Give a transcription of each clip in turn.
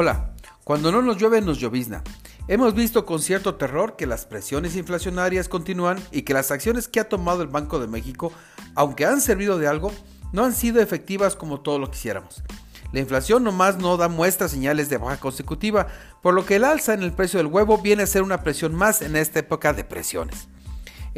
Hola, cuando no nos llueve nos llovizna. Hemos visto con cierto terror que las presiones inflacionarias continúan y que las acciones que ha tomado el Banco de México, aunque han servido de algo, no han sido efectivas como todos lo quisiéramos. La inflación nomás no da muestras señales de baja consecutiva, por lo que el alza en el precio del huevo viene a ser una presión más en esta época de presiones.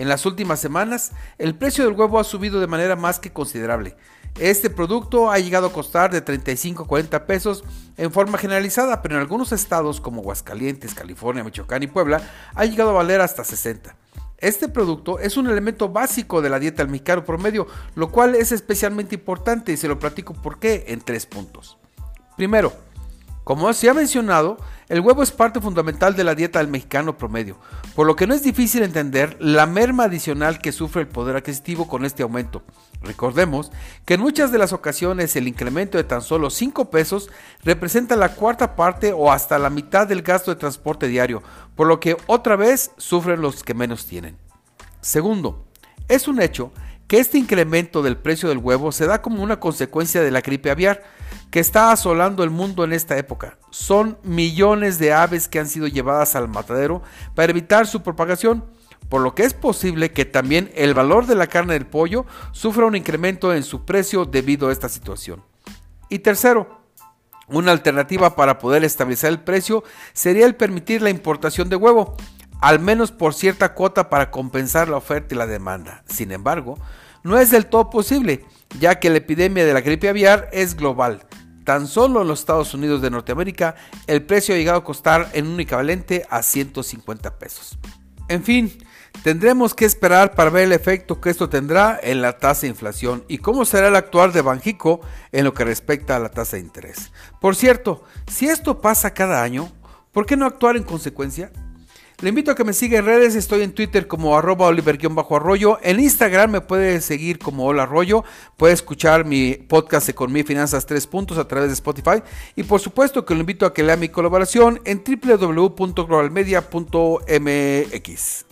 En las últimas semanas, el precio del huevo ha subido de manera más que considerable. Este producto ha llegado a costar de 35 a 40 pesos en forma generalizada, pero en algunos estados como Aguascalientes, California, Michoacán y Puebla ha llegado a valer hasta 60. Este producto es un elemento básico de la dieta del mexicano promedio, lo cual es especialmente importante y se lo platico por qué en tres puntos. Primero, como se ha mencionado, el huevo es parte fundamental de la dieta del mexicano promedio, por lo que no es difícil entender la merma adicional que sufre el poder adquisitivo con este aumento. Recordemos que en muchas de las ocasiones el incremento de tan solo 5 pesos representa la cuarta parte o hasta la mitad del gasto de transporte diario, por lo que otra vez sufren los que menos tienen. Segundo, es un hecho que este incremento del precio del huevo se da como una consecuencia de la gripe aviar que está asolando el mundo en esta época. Son millones de aves que han sido llevadas al matadero para evitar su propagación, por lo que es posible que también el valor de la carne del pollo sufra un incremento en su precio debido a esta situación. Y tercero, una alternativa para poder estabilizar el precio sería el permitir la importación de huevo, al menos por cierta cuota para compensar la oferta y la demanda. Sin embargo, no es del todo posible, ya que la epidemia de la gripe aviar es global. Tan solo en los Estados Unidos de Norteamérica el precio ha llegado a costar en un equivalente a 150 pesos. En fin, tendremos que esperar para ver el efecto que esto tendrá en la tasa de inflación y cómo será el actuar de Banjico en lo que respecta a la tasa de interés. Por cierto, si esto pasa cada año, ¿por qué no actuar en consecuencia? Le invito a que me siga en redes, estoy en Twitter como arroba oliver-arroyo, en Instagram me puede seguir como hola arroyo, puede escuchar mi podcast Economía y Finanzas 3 puntos a través de Spotify y por supuesto que lo invito a que lea mi colaboración en www.globalmedia.mx.